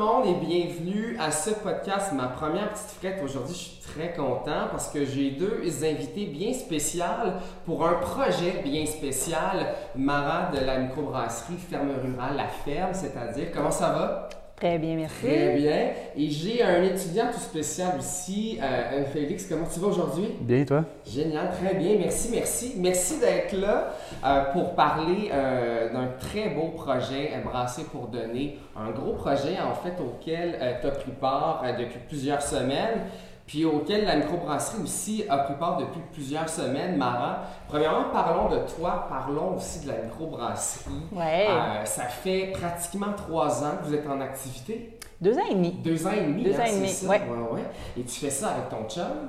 monde et bienvenue à ce podcast, ma première petite frette. Aujourd'hui, je suis très content parce que j'ai deux invités bien spéciales pour un projet bien spécial. Mara de la microbrasserie Ferme Rurale La Ferme, c'est-à-dire, comment ça va? Très bien, merci. Très bien. Et j'ai un étudiant tout spécial ici, euh, Félix. Comment tu vas aujourd'hui? Bien, toi? Génial, très bien. Merci, merci. Merci d'être là euh, pour parler euh, d'un très beau projet, Brasser pour donner. Un gros projet, en fait, auquel tu as pris part depuis plusieurs semaines puis auquel la microbrasserie aussi a pris part depuis plusieurs semaines. Mara, premièrement, parlons de toi, parlons aussi de la microbrasserie. Ouais. Euh, ça fait pratiquement trois ans que vous êtes en activité. Deux ans et demi. Deux ans et demi, Deux hein, ans et demi, ça? ouais. Ouais. Et tu fais ça avec ton chum?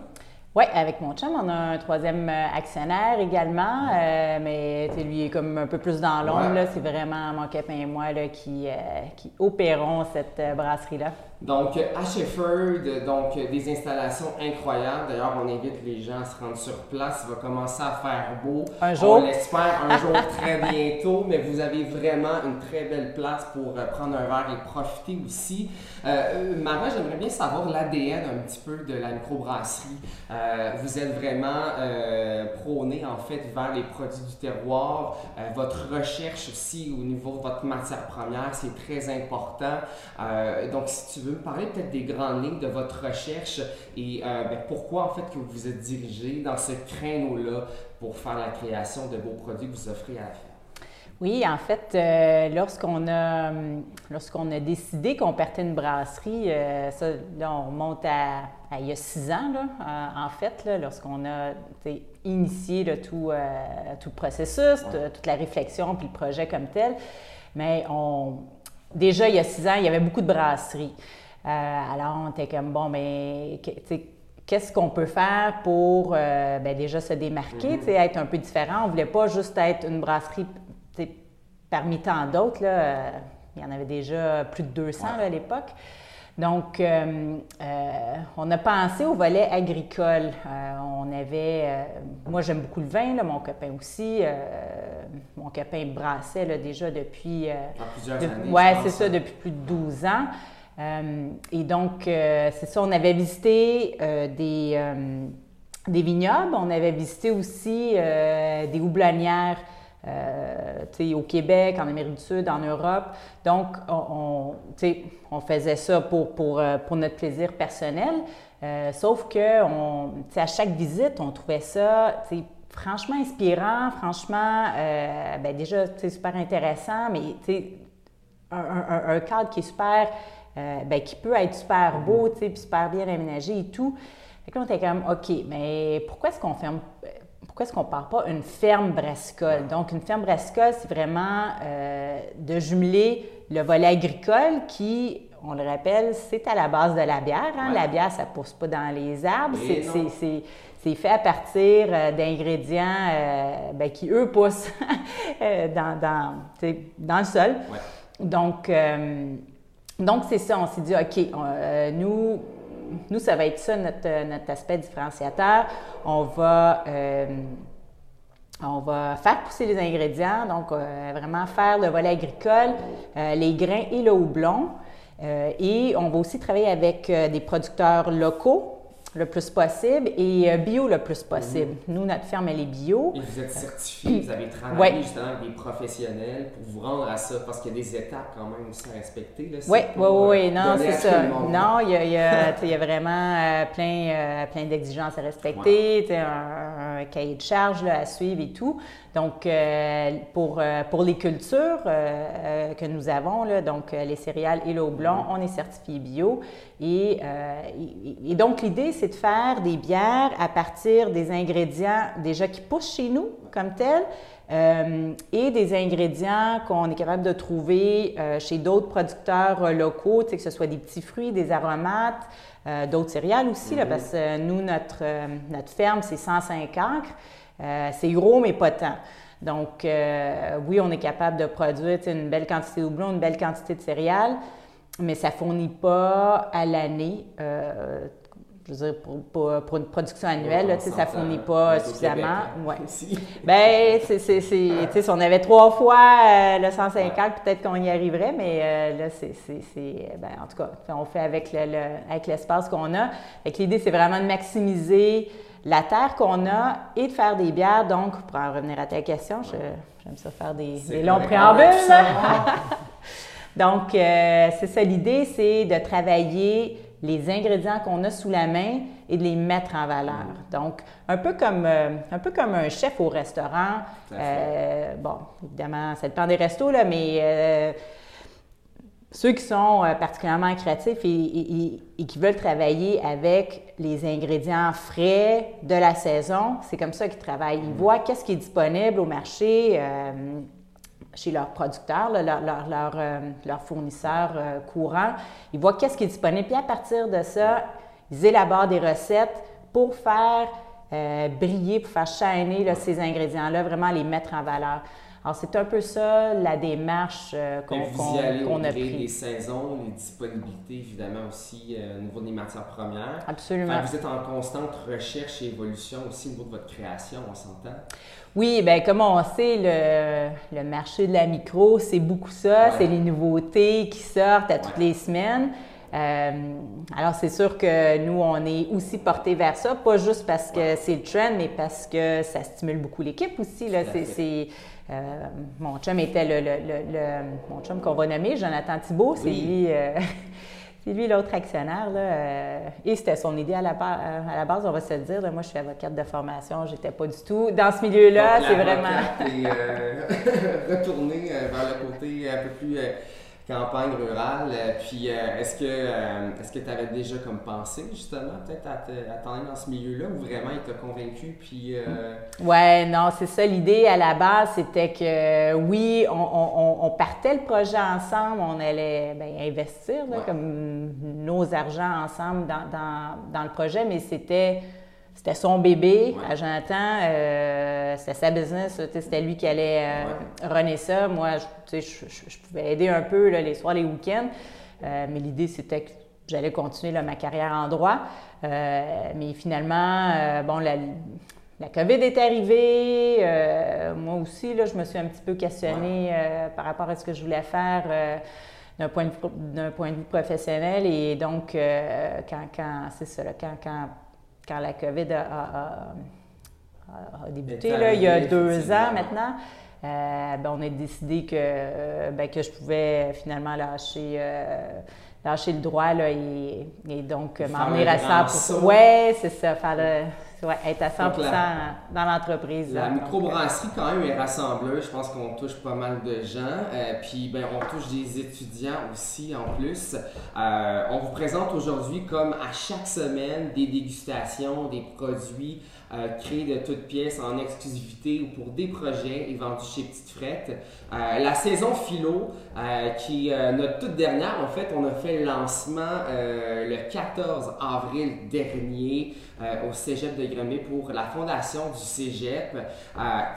Oui, avec mon chum, on a un troisième euh, actionnaire également, euh, mais lui est comme un peu plus dans l'ombre. Ouais. C'est vraiment mon copain et moi là, qui, euh, qui opérons cette brasserie-là. Donc, à Shefford, donc des installations incroyables. D'ailleurs, on invite les gens à se rendre sur place. Il va commencer à faire beau. Un jour. On l'espère un jour très bientôt, mais vous avez vraiment une très belle place pour euh, prendre un verre et profiter aussi. Euh, Mara, j'aimerais bien savoir l'ADN un petit peu de la microbrasserie. Euh, vous êtes vraiment euh, prôné en fait vers les produits du terroir. Votre recherche aussi au niveau de votre matière première, c'est très important. Donc, si tu veux me parler peut-être des grandes lignes de votre recherche et euh, ben, pourquoi en fait que vous vous êtes dirigé dans ce créneau-là pour faire la création de beaux produits que vous offrez à la ferme? Oui, en fait, euh, lorsqu'on a, hum, lorsqu'on a décidé qu'on partait une brasserie, euh, ça, là, on remonte à, à il y a six ans, là, euh, en fait, lorsqu'on a initié là, tout, tout le processus, Ouais. toute la réflexion, puis le projet comme tel. Mais on, déjà, il y a six ans, il y avait beaucoup de brasseries. Euh, alors, on était comme, bon, mais que- tu sais, qu'est-ce qu'on peut faire pour euh, ben, déjà se démarquer, Mhm. être un peu différent? On ne voulait pas juste être une brasserie parmi tant d'autres. euh, il y en avait déjà plus de 200 Ouais. là, à l'époque. Donc, euh, on a pensé au volet agricole. On avait, moi j'aime beaucoup le vin, là, mon copain aussi. mon copain brassait là, déjà depuis, plusieurs de- années. ouais, c'est ça, depuis plus de 12 ans. Euh, et donc, euh, c'est ça, on avait visité euh, des, des vignobles, on avait visité aussi des houblonnières euh, au Québec, en Amérique du Sud, en Europe. Donc, on, on, on faisait ça pour, pour, pour notre plaisir personnel. Sauf que on, à chaque visite, on trouvait ça franchement inspirant, franchement, euh, ben déjà, super intéressant, mais un, un- un cadre qui est super, euh, ben, qui peut être super beau, tu sais, puis super bien aménagé et tout. Fait que là, on était comme, OK, mais pourquoi est-ce qu'on ferme, pourquoi est-ce qu'on part pas une ferme brassicole? Donc, une ferme brassicole, c'est vraiment euh, de jumeler le volet agricole qui, on le rappelle, c'est à la base de la bière. hein. Ouais. La bière, ça pousse pas dans les arbres. C'est- fait à partir euh, d'ingrédients euh, ben, qui, eux, poussent euh, dans, le sol. Ouais. Donc, euh, donc c'est ça, on s'est dit, OK, euh, nous, nous, ça va être ça notre, notre aspect différenciateur. On va, euh, on va faire pousser les ingrédients, donc euh, vraiment faire le volet agricole, euh, les grains et le houblon. Euh, et on va aussi travailler avec euh, des producteurs locaux le plus possible et euh, bio le plus possible. Nous, notre ferme, elle est bio. Et vous êtes certifié, vous avez travaillé Ouais. justement avec des professionnels pour vous rendre à ça, parce qu'il y a des étapes quand même aussi à respecter. là. Oui, oui, oui, non, c'est ça. Non, il y a, il y a, il y a vraiment euh, plein, euh, plein d'exigences à respecter, un, un cahier de charge là, à suivre et tout. Donc, euh, pour, euh, pour les cultures euh, que nous avons, là, donc les céréales et le houblon, on est certifié bio. Et, et- et donc, l'idée, c'est de faire des bières à partir des ingrédients déjà qui poussent chez nous comme tels, euh, et des ingrédients qu'on est capable de trouver euh, chez d'autres producteurs euh, locaux, que ce soit des petits fruits, des aromates, d'autres céréales aussi, là, Mhm. parce que nous, notre, notre ferme, c'est 105 acres. C'est gros, mais pas tant. Donc, oui, on est capable de produire une belle quantité de houblon, une belle quantité de céréales, mais ça ne fournit pas à l'année je veux dire, pour, une production annuelle, ça ne fournit pas suffisamment. Hein, ouais. ben, c'est, si on avait trois fois le 150, peut-être qu'on y arriverait, mais là, c'est, ben, en tout cas, on fait avec, le, avec l'espace qu'on a. l'idée, c'est vraiment de maximiser la terre qu'on a et de faire des bières. Donc, pour en revenir à ta question, j'aime ça faire des, des longs préambules. Donc, euh, c'est ça l'idée, c'est de travailler les ingrédients qu'on a sous la main et de les mettre en valeur. Donc, un peu comme, euh, un, peu comme un chef au restaurant. Euh, bon, évidemment, ça dépend des restos, là, mais ceux qui sont particulièrement créatifs et, qui veulent travailler avec les ingrédients frais de la saison, c'est comme ça qu'ils travaillent. Ils mm. voient qu'est-ce qui est disponible au marché chez leurs producteurs, leurs leur, euh, leur, fournisseurs euh, courants. Ils voient qu'est-ce qui est disponible. Puis à partir de ça, ils élaborent des recettes pour faire euh, briller, pour faire shiner ces ingrédients-là, vraiment les mettre en valeur. Alors, c'est un peu ça la démarche qu'on qu a pris. les saisons, les disponibilités, évidemment aussi au niveau des matières premières. Absolument. vous êtes en constante recherche et évolution aussi au niveau de votre création, on s'entend? Oui, bien, comme on sait, le, le, marché de la micro, c'est beaucoup ça. C'est les nouveautés qui sortent à toutes les semaines. Euh, alors, c'est sûr que nous, on est aussi portés vers ça, pas juste parce que c'est le trend, mais parce que ça stimule beaucoup l'équipe aussi. Là. C'est, euh, mon chum était le, le, le, mon chum qu'on va nommer, Jonathan Thibault, c'est lui. Euh, C'est lui l'autre actionnaire. Là, euh, et c'était son idée à la, à la, base, on va se le dire. moi, je suis avocate de formation, j'étais pas du tout dans ce milieu-là. C'est vraiment. Et euh, retourner euh, vers le côté un peu plus campagne rurale. Euh, puis euh, est-ce que euh, est-ce que tu avais déjà comme pensé justement peut-être à, t'en aller dans ce milieu-là ou vraiment il t'a convaincu puis Ouais, non, c'est ça l'idée à la base, c'était que oui, on, partait le projet ensemble, on allait ben, investir comme nos argents ensemble dans, dans le projet, mais c'était c'était son bébé à Jonathan, euh, c'était sa business, c'était lui qui allait euh, runner ça. Moi, je, je, pouvais aider un peu les soirs, les week-ends, euh, mais l'idée c'était que j'allais continuer ma carrière en droit. mais finalement, bon, la, la, COVID est arrivée. moi aussi, là, je me suis un petit peu questionnée par rapport à ce que je voulais faire d'un point, point, de vue professionnel. Et donc, quand, quand c'est ça, quand, quand quand la COVID a, débuté, il y a deux ans maintenant, euh, ben, on a décidé que, euh, ben, que je pouvais finalement lâcher, euh, lâcher le droit là, et, donc m'emmener à 100 Oui, c'est ça, faire être à 100 dans l'entreprise. La microbrasserie, quand même, est rassembleuse. Je pense qu'on touche pas mal de gens. puis, ben, on touche des étudiants aussi, en plus. on vous présente aujourd'hui, comme à chaque semaine, des dégustations, des produits euh, créé de toutes pièces en exclusivité ou pour des projets et vendus chez Petite Frette. Euh, la saison philo, euh, qui est notre toute dernière, en fait, on a fait le lancement le 14 avril dernier au Cégep de Grenby pour la fondation du Cégep,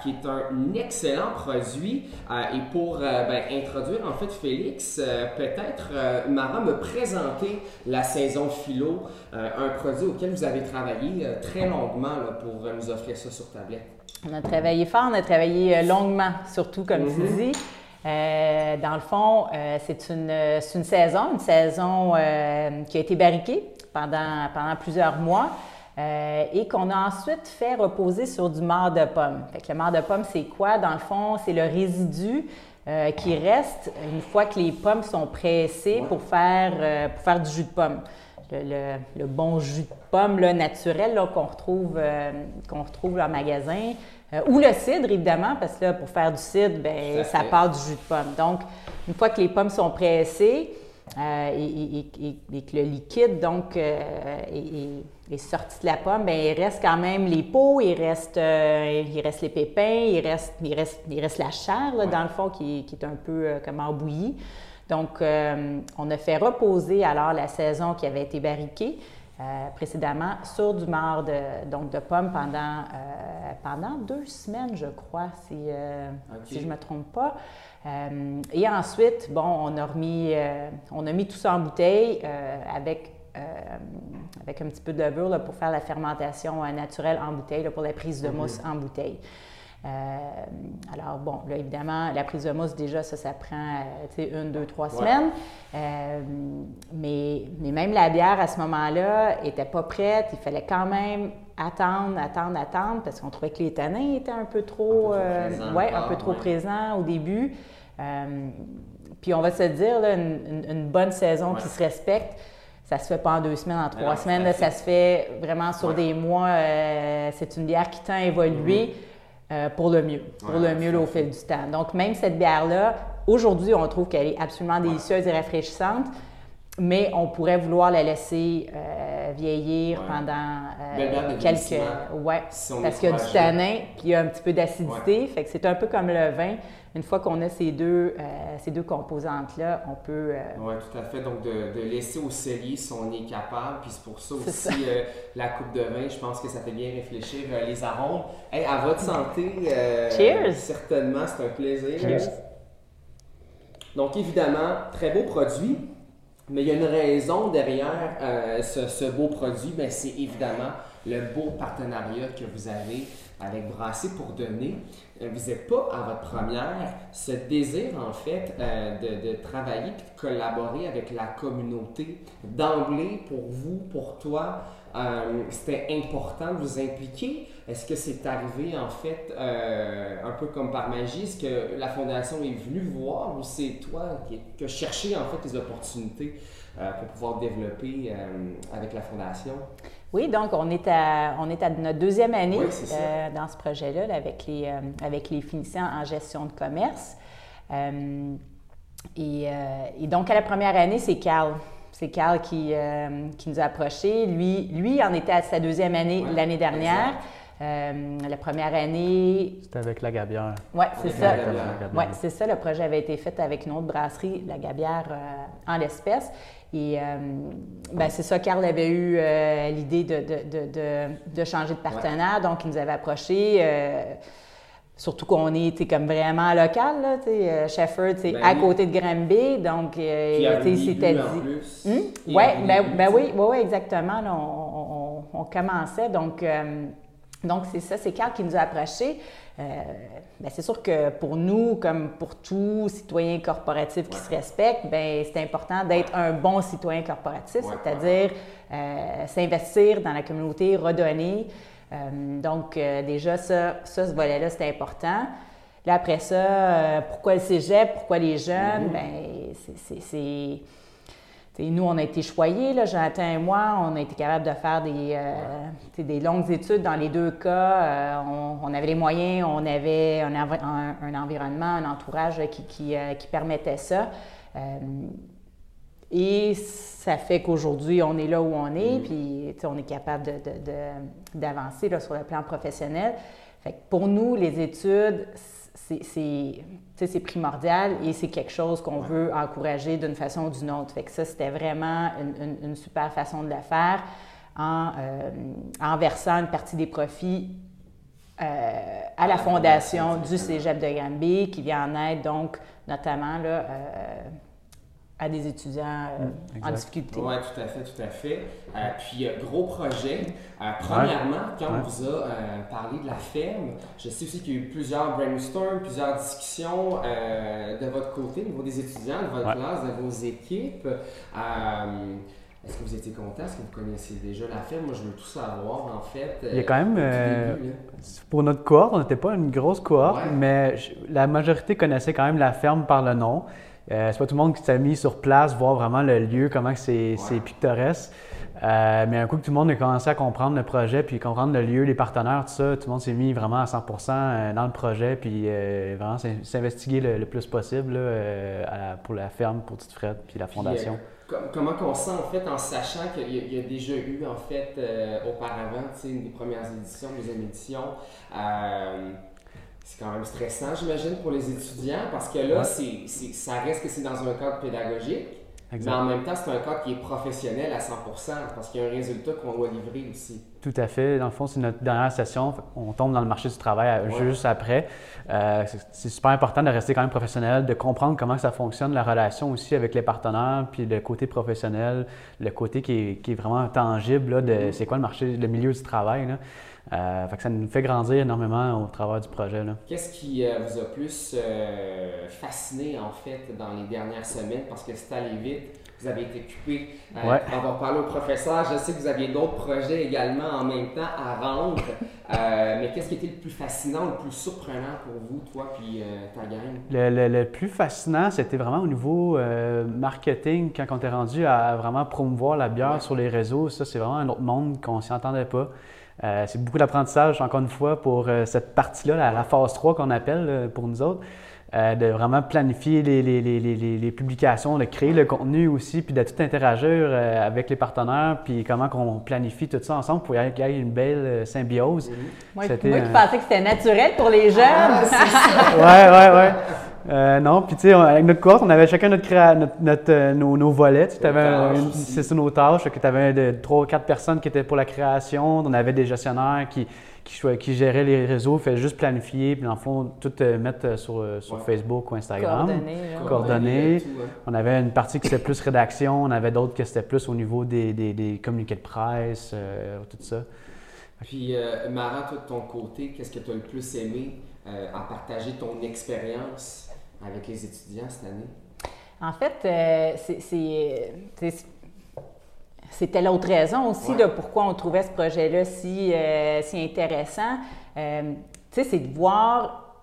qui est un excellent produit. et pour ben, introduire, en fait, Félix, peut-être, Mara, me présenter la saison philo, un produit auquel vous avez travaillé très longuement là, pour nous offrir ça sur tablette? On a travaillé fort, on a travaillé euh, longuement, surtout comme tu mhm. dis. Euh, dans le fond, euh, c'est une, une, saison, une saison qui a été barriquée pendant, pendant plusieurs mois et qu'on a ensuite fait reposer sur du marc de pomme. Fait que le marc de pomme, c'est quoi? Dans le fond, c'est le résidu qui reste une fois que les pommes sont pressées pour, faire, pour faire du jus de pomme le, bon jus de pomme là, naturel qu'on retrouve, euh, qu'on retrouve en magasin. Euh, ou le cidre, évidemment, parce que là, pour faire du cidre, ben, ça, part du jus de pomme. Donc, une fois que les pommes sont pressées euh, et, que le liquide donc, est, sorti de la pomme, bien, il reste quand même les peaux, il reste, il reste les pépins, il reste, il reste, il reste la chair, dans le fond, qui, qui est un peu comme embouillie. Donc, euh, on a fait reposer alors la saison qui avait été barriquée euh, précédemment sur du marc de, donc de pommes pendant, euh, pendant deux semaines, je crois, si, si je ne me trompe pas. et ensuite, bon, on a remis, on a mis tout ça en bouteille avec avec un petit peu de levure pour faire la fermentation naturelle en bouteille, pour la prise de mousse en bouteille. Alors, bon, là, évidemment, la prise de mousse, déjà, ça, ça prend une, deux, trois semaines. mais, mais même la bière, à ce moment-là, n'était pas prête. Il fallait quand même attendre, attendre, attendre, parce qu'on trouvait que les tanins étaient un peu trop, un peu trop, ouais, un peu trop présents au début. Euh, puis on va se dire, une, bonne saison qui se respecte, ça se fait pas en deux semaines, en trois semaines. ça se fait vraiment sur des mois. Euh, c'est une bière qui tend à évoluer mm-hmm. Euh, pour le mieux, pour le mieux au fil du temps. Donc, même cette bière-là, aujourd'hui, on trouve qu'elle est absolument délicieuse et rafraîchissante, mais on pourrait vouloir la laisser vieillir pendant quelques... Ouais, parce qu'il y a du tanin, puis il y a un petit peu d'acidité. Fait que c'est un peu comme le vin une fois qu'on a ces deux, euh, ces deux composantes-là, on peut... Euh, oui, tout à fait. Donc, de, laisser au cellier si on est capable. Puis c'est pour ça aussi euh, la coupe de vin, je pense que ça fait bien réfléchir les arômes. Hey, à votre santé. Cheers! Certainement, c'est un plaisir. Cheers! Donc, évidemment, très beau produit. Mais il y a une raison derrière ce, ce, beau produit, ben, c'est évidemment le beau partenariat que vous avez avec Brasser pour donner. Euh, vous n'êtes pas à votre première. Ce désir, en fait, euh, de, travailler et de collaborer avec la communauté, d'emblée, pour vous, pour toi, euh, c'était important de vous impliquer. Est-ce que c'est arrivé, en fait, un peu comme par magie? Est-ce que la Fondation est venue voir ou c'est toi qui, qui as cherché, en fait, les opportunités pour pouvoir développer avec la Fondation? Oui, donc on est à, on est à notre deuxième année euh, dans ce projet-là avec, les, euh, avec les finissants en gestion de commerce. Euh, et, donc, à la première année, c'est Carl. C'est Carl qui, qui nous a approchés. Lui, lui en était à sa deuxième année l'année dernière. La première année. C'était avec la Gabière. Oui, c'est ça. Oui, c'est ça. Le projet avait été fait avec une autre brasserie, la Gabière, en l'espèce. Et euh, ben, c'est ça, Carl avait eu euh, l'idée de, changer de partenaire, donc il nous avait approché. Euh, surtout qu'on est comme vraiment local, là, euh, Shefford, ben à côté de Granby, donc c'était dit. Oui, hmm? Ouais, ben, ben, oui, ouais, exactement. on, on, commençait, donc donc c'est ça, c'est Carl qui nous a approchés. Euh, ben, c'est sûr que pour nous, comme pour tout citoyen corporatif qui se respecte, ben, c'est important d'être un bon citoyen corporatif, c'est-à-dire euh, s'investir dans la communauté, redonner. Euh, donc, déjà, ça, ça ce volet-là, c'est important. Là, après ça, pourquoi le cégep, pourquoi les jeunes? Mm-hmm. Ben, c'est nous, on a été choyés, là, Jonathan et moi, on a été capable de faire des, euh, des longues études dans les deux cas. Euh, on, avait les moyens, on avait un, un, environnement, un entourage qui, qui, euh, qui permettait ça. et ça fait qu'aujourd'hui, on est là où on est, mm. puis on est capable d'avancer de, de, sur le plan professionnel. Fait pour nous, les études, c'est primordial et c'est quelque chose qu'on veut encourager d'une façon ou d'une autre. Fait que ça, c'était vraiment une, super façon de le faire en, euh, en versant une partie des profits euh, à la fondation du Cégep de Granby, qui vient en aide donc notamment là, euh, à des étudiants euh, mm, en difficulté. Oui, tout à fait, tout à fait. Euh, puis, gros projet. Euh, premièrement, quand on vous a parlé de la ferme, je sais aussi qu'il y a eu plusieurs brainstorms, plusieurs discussions de votre côté, au niveau des étudiants, de votre classe, de vos équipes. est-ce que vous étiez content? Est-ce que vous connaissiez déjà la ferme? Moi, je veux tout savoir, en fait. Il y a quand même, pour notre cohorte, on n'était pas une grosse cohorte, mais la majorité connaissait quand même la ferme par le nom. Euh, c'est pas tout le monde qui s'est mis sur place, voir vraiment le lieu, comment c'est pictoresque. Euh, mais un coup que tout le monde a commencé à comprendre le projet, puis comprendre le lieu, les partenaires, tout ça, tout le monde s'est mis vraiment à 100 euh, dans le projet, puis vraiment s'investiguer le, plus possible pour la ferme, pour Tite Fred, puis la fondation. comment on sent en fait en sachant qu'il y, a déjà eu en fait auparavant, une des premières éditions, deuxième édition, c'est quand même stressant, j'imagine, pour les étudiants, parce que là, c'est, ça reste que c'est dans un cadre pédagogique, mais en même temps, c'est un cadre qui est professionnel à 100 parce qu'il y a un résultat qu'on doit livrer aussi. Tout à fait. Dans le fond, c'est notre dernière session. On tombe dans le marché du travail euh, juste après. Euh, c'est super important de rester quand même professionnel, de comprendre comment ça fonctionne, la relation aussi avec les partenaires, puis le côté professionnel, le côté qui est, vraiment tangible de mm-hmm. c'est quoi le marché, le milieu du travail. Euh, ça nous fait grandir énormément au travers du projet. Qu'est-ce qui vous a plus fasciné en fait dans les dernières semaines? Parce que c'est allé vite? vous avez été occupé euh, ouais. avoir parlé au professeur. Je sais que vous aviez d'autres projets également en même temps à rendre. Euh, mais qu'est-ce qui était le plus fascinant, le plus surprenant pour vous, toi puis euh, ta gang? Le, le, plus fascinant, c'était vraiment au niveau marketing, quand on était rendu à vraiment promouvoir la bière sur les réseaux. Ça, c'est vraiment un autre monde qu'on s'y entendait pas. C'est beaucoup d'apprentissage, encore une fois, pour cette partie-là, la, la, phase 3 qu'on appelle pour nous autres. Euh, de vraiment planifier les, les, les, les, publications, de créer le contenu aussi, puis de tout interagir euh, avec les partenaires, puis comment qu'on planifie tout ça ensemble pour qu'il y ait une belle euh, symbiose. Moi, moi qui pensais que c'était naturel pour les jeunes. Oui, oui, oui. Non, puis tu sais, avec notre course, on avait chacun notre, notre, nos, nos, volets. Tu avais c'est nos tâches, que tu avais trois ou quatre personnes qui étaient pour la création, on avait des gestionnaires qui qui, qui gérait les réseaux, fait juste planifier, puis dans le fond, tout euh, mettre euh, sur, euh, sur Facebook ou Instagram. Coordonnées. Coordonnées. On avait une partie qui était plus rédaction, on avait d'autres qui c'était plus au niveau des, des, des communiqués de presse, tout ça. Puis, Mara, toi, de ton côté, qu'est-ce que tu as le plus aimé à partager ton expérience? Avec les étudiants cette année? En fait, c'est c'était l'autre raison aussi de pourquoi on trouvait ce projet-là si, euh, si intéressant. Euh, c'est de voir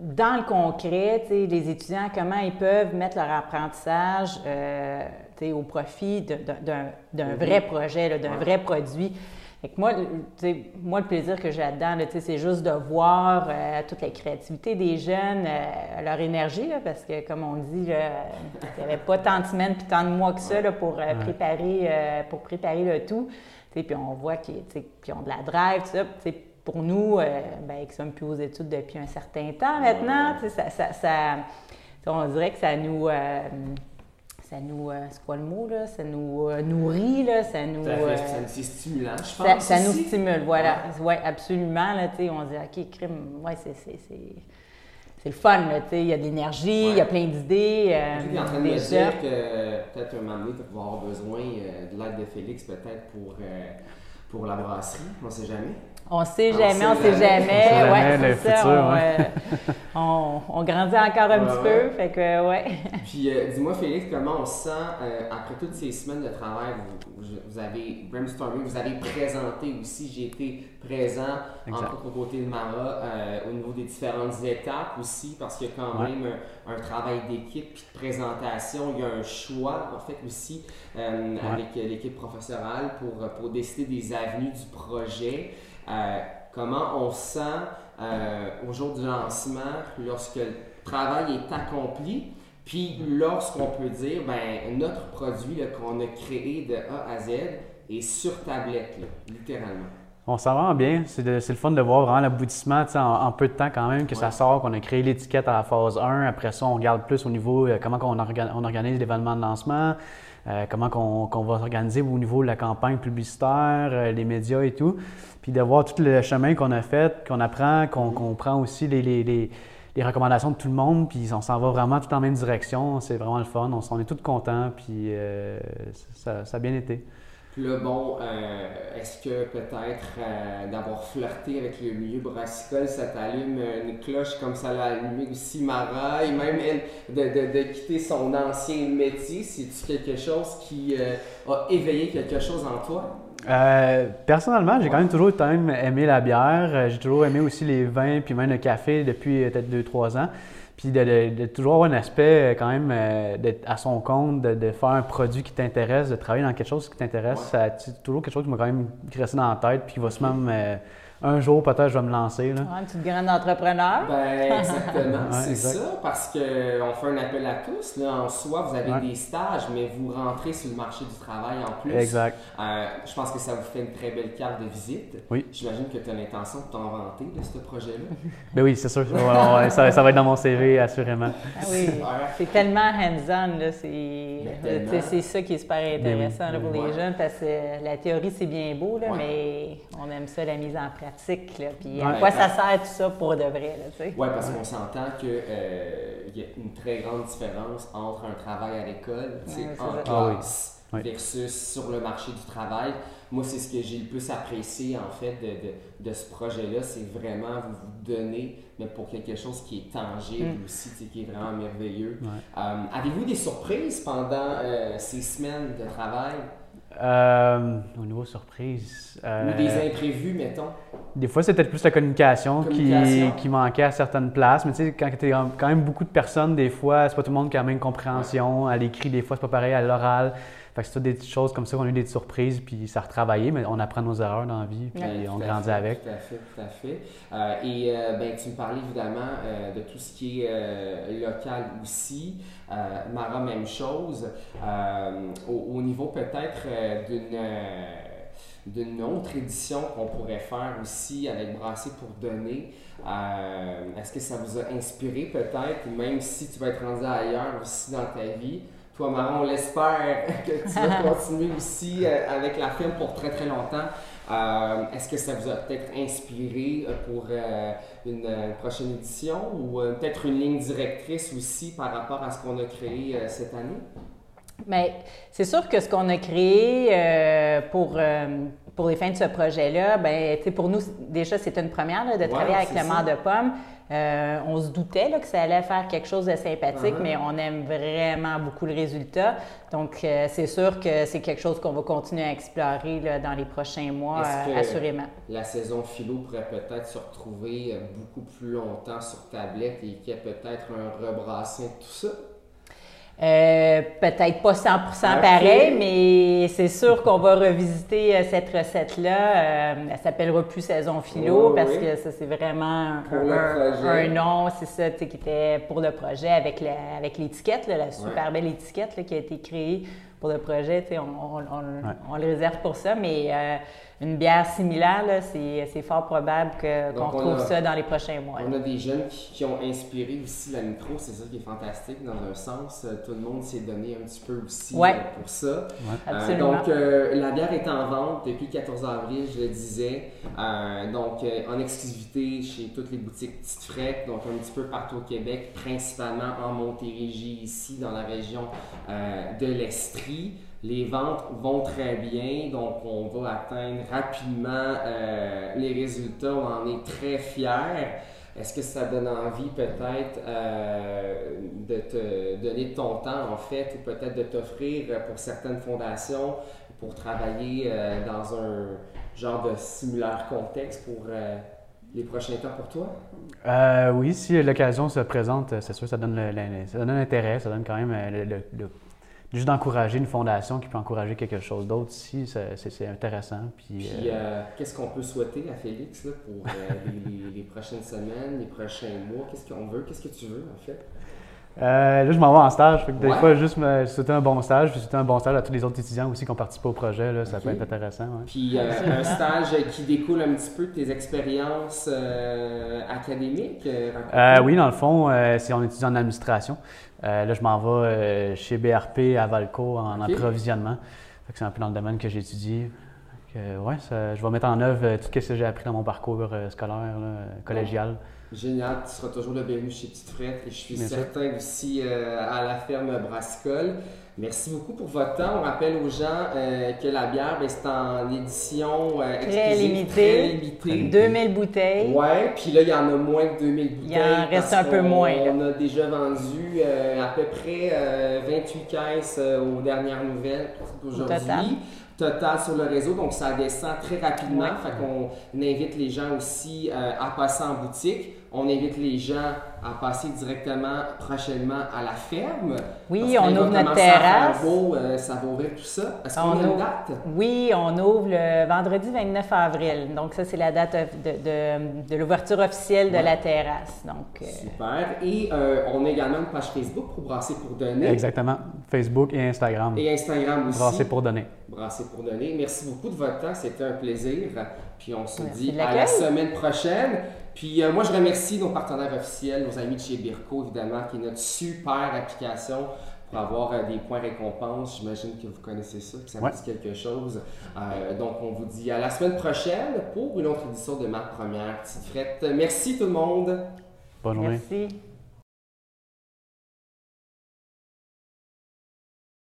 dans le concret, les étudiants, comment ils peuvent mettre leur apprentissage euh, au profit d'un mm-hmm. vrai projet, d'un vrai produit moi, moi, le plaisir que j'ai là-dedans, c'est juste de voir euh, toute la créativité des jeunes, euh, leur énergie, parce que, comme on dit, il n'y avait pas tant de semaines puis tant de mois que ça pour, euh, préparer, pour préparer le tout. Puis on voit qu'ils ont de la drive, tout ça. Pour nous, ben, qui sommes plus aux études depuis un certain temps maintenant, ça, ça, ça, on dirait que ça nous ça nous, euh, c'est quoi le mot, là? Ça nous euh, nourrit, là, ça nous... Euh, c'est stimulant, je pense. Ça, nous stimule, voilà. Oui, absolument, là, tu sais, on dit, OK, crime, ouais, c'est... C'est le fun, là, tu sais, il y a de l'énergie, il y a plein d'idées. Euh, tu es en train de me dire que peut-être un moment donné, tu vas avoir besoin de l'aide de Félix, peut-être pour, pour la brasserie, on ne sait jamais. On ne sait jamais, on ne sait jamais. Ouais, c'est ça. Euh, on, on, grandit encore un petit peu. Fait que, ouais. Puis, euh, dis-moi, Félix, comment on se sent euh, après toutes ces semaines de travail? Vous, avez brainstormé, vous avez présenté aussi. J'ai été présent, entre autres, côté de Mara, au niveau des différentes étapes aussi, parce qu'il y a quand même un, travail d'équipe puis de présentation. Il y a un choix, en fait, aussi, avec l'équipe professorale pour, pour décider des avenues du projet. Euh, comment on sent euh, au jour du lancement lorsque le travail est accompli, puis lorsqu'on peut dire, ben, notre produit qu'on a créé de A à Z est sur tablette, littéralement. On s'en rend bien. C'est le fun de voir vraiment l'aboutissement en, peu de temps quand même que ça sort, qu'on a créé l'étiquette à la phase 1. Après ça, on regarde plus au niveau euh, comment on, on organise l'événement de lancement, euh, comment qu'on va s'organiser au niveau de la campagne publicitaire, euh, les médias et tout. Puis de voir tout le chemin qu'on a fait, qu'on apprend, qu'on prend aussi les, recommandations de tout le monde, puis on s'en va vraiment tout en même direction. C'est vraiment le fun. On, est tous contents, puis euh, ça, a bien été. Puis là, bon, euh, est-ce que peut-être euh, d'avoir flirté avec le milieu brassicole, ça t'allume une cloche comme ça l'a allumé aussi Mara, et même de, de, quitter son ancien métier? C'est-tu quelque chose qui a éveillé quelque chose en toi? Personnellement, j'ai quand même toujours aimé la bière. J'ai toujours aimé aussi les vins, puis même le café depuis peut-être 2-3 ans. Puis de, toujours avoir un aspect euh, quand même euh, d'être à son compte, de, faire un produit qui t'intéresse, de travailler dans quelque chose qui t'intéresse, c'est toujours quelque chose qui m'a quand même resté dans la tête, puis qui va se même euh, un jour, peut-être, je vais me lancer. Là. Ouais, une petite grande entrepreneur. Ben, exactement, Ouais, c'est exact. ça, parce qu'on fait un appel à tous. Là, en soi, vous avez Ouais. des stages, mais vous rentrez sur le marché du travail en plus. Exact. Euh, je pense que ça vous fait une très belle carte de visite. Oui. J'imagine que tu as l'intention de t'en vanter de ce projet-là. Ben oui, c'est sûr. Ouais, ouais, ouais, ça, ça va être dans mon CV, assurément. Ah oui, c'est tellement hands-on, là, c'est, ça qui est super intéressant là, pour Ouais. les jeunes parce que la théorie c'est bien beau, là, Ouais. mais on aime ça la mise en pratique, là, puis Ouais. à quoi ça sert tout ça pour de vrai, là, tu sais? Oui, parce qu'on s'entend qu'il y a une très grande différence entre un travail à l'école, tu sais, Ouais, c'est en. Ah oui. classe, Oui. versus sur le marché du travail. Moi, c'est ce que j'ai le plus apprécié, en fait, de, de, de ce projet-là. C'est vraiment vous vous donner, mais pour quelque chose qui est tangible Mm. aussi, tu sais, qui est vraiment merveilleux. Ouais. Euh, Avez-vous des surprises pendant euh, ces semaines de travail? Euh, au niveau surprise. euh, Ou des imprévus, mettons? Des fois, c'était plus la communication, Communication. Qui, qui manquait à certaines places. Mais tu sais, quand tu es quand même beaucoup de personnes, des fois, c'est pas tout le monde qui a la même compréhension. À l'écrit, des fois, c'est pas pareil à l'oral. Fait que c'est toutes des petites choses comme ça qu'on a eu des surprises, puis ça a retravaillé, mais on apprend nos erreurs dans la vie, puis on grandit fait, avec. Tout à fait, tout à fait. Euh, et euh, ben, tu me parlais évidemment euh, de tout ce qui est euh, local aussi. Euh, Mara, même chose. Euh, au, au niveau peut-être euh, d'une euh, d'une autre édition qu'on pourrait faire aussi avec Brasser pour donner. Euh, Est-ce que ça vous a inspiré peut-être, même si tu vas être rendu ailleurs aussi dans ta vie? Toi, Mara, on l'espère que tu vas continuer aussi euh, avec la firme pour très très longtemps. Euh, Est-ce que ça vous a peut-être inspiré euh, pour euh, une, prochaine édition ou euh, peut-être une ligne directrice aussi par rapport à ce qu'on a créé cette année? Mais c'est sûr que ce qu'on a créé pour, pour les fins de ce projet-là, ben, pour nous, déjà, c'est une première là, de Ouais, travailler avec le ça. de pomme. Euh, on se doutait là, que ça allait faire quelque chose de sympathique, Uh-huh. mais on aime vraiment beaucoup le résultat. Donc, euh, c'est sûr que c'est quelque chose qu'on va continuer à explorer là, dans les prochains mois, euh, assurément. La saison philo pourrait peut-être se retrouver beaucoup plus longtemps sur tablette et qu'il y ait peut-être un rebrassing de tout ça? Euh, Peut-être pas 100 Ok. pareil, mais c'est sûr qu'on va revisiter euh, cette recette-là. Euh, elle s'appellera plus Saison Philo Oui, parce oui. que ça, c'est vraiment un, Pour le un- projet. un nom, c'est ça, tu sais, qui était pour le projet avec la- avec l'étiquette, là, la super belle étiquette là, qui a été créée pour le projet. tu sais, On, on, on- on le réserve pour ça, mais euh, une bière similaire, c'est fort probable qu'on retrouve a- ça dans les prochains mois. On a des jeunes qui, qui ont inspiré aussi la micro, c'est ça qui est fantastique dans un sens. Euh, Tout le monde s'est donné un petit peu aussi Ouais. euh, pour ça. Euh, Absolument. donc, euh, la bière est en vente depuis le 14 avril, je le disais. Donc, en exclusivité chez toutes les boutiques Petite Frette, donc un petit peu partout au Québec, principalement en Montérégie, ici dans la région de l'Estrie. Les ventes vont très bien, donc on va atteindre rapidement euh, les résultats. On en est très fiers. Est-ce que ça donne envie peut-être euh, de te donner ton temps en fait ou peut-être de t'offrir pour certaines fondations pour travailler euh, dans un genre de simulaire contexte pour les prochains temps pour toi? Oui, si l'occasion se présente, c'est sûr, ça ça donne un intérêt, ça donne quand même le- juste d'encourager une fondation qui peut encourager quelque chose d'autre ici, ça- c'est intéressant. Puis, Puis euh, euh, qu'est-ce qu'on peut souhaiter à Félix là, pour euh, les prochaines semaines, les prochains mois? Qu'est-ce qu'on veut? Qu'est-ce que tu veux en fait? Euh, là, je m'en vais en stage, fait que des Ouais. fois, juste me souhaiter un bon stage, puis souhaiter un bon stage à tous les autres étudiants aussi qui ont participé au projet, là, ça peut être intéressant. ouais. Puis euh, un stage qui découle un petit peu de tes expériences euh, académiques? oui, dans le fond, c'est on étudie en administration. Là, je m'en vais chez BRP à Valco en approvisionnement. C'est un peu dans le domaine que j'étudie. Fait que, ouais, ça- je vais mettre en œuvre euh, tout ce que j'ai appris dans mon parcours euh, scolaire, là, euh, collégial. Génial, tu seras toujours le bienvenu chez Petite Frette et je suis Bien sûr. certain aussi euh, à la ferme Brassicole. Merci beaucoup pour votre temps. On rappelle aux gens euh, que la bière, ben, c'est en édition euh, Très limitée. très limitée. 2000 bouteilles. Ouais, puis là, il y en a moins que 2000 bouteilles. Il en reste parce un peu qu'on- moins, là. On a déjà vendu euh, à peu près euh, 28 caisses euh, aux dernières nouvelles d'aujourd'hui. Total. Sur le réseau, donc ça descend très rapidement. Ouais. Fait qu'on invite les gens aussi euh, à passer en boutique. On invite les gens à passer directement prochainement à la ferme. Oui, on ouvre notre terrasse. Ça beau, euh, ça va ouvrir tout ça. Est-ce qu'on a une date? Oui, on ouvre le vendredi 29 avril. Donc, ça, c'est la date de, de, l'ouverture officielle de la terrasse. Donc, euh, Super. Et euh, on a également une page Facebook pour Brasser pour donner. Exactement. Facebook et Instagram. Et Instagram aussi. Brasser pour donner. Brasser pour donner. Merci beaucoup de votre temps. C'était un plaisir. Puis on se dit à la semaine prochaine. Puis euh, moi, je remercie nos partenaires officiels, nos amis de chez Birko, évidemment, qui est notre super application pour avoir euh, des points récompenses. J'imagine que vous connaissez ça, que ça me dit quelque chose. Euh, donc, on vous dit à la semaine prochaine pour une autre édition de ma première petite frette. Merci tout le monde. Bonne journée. Merci.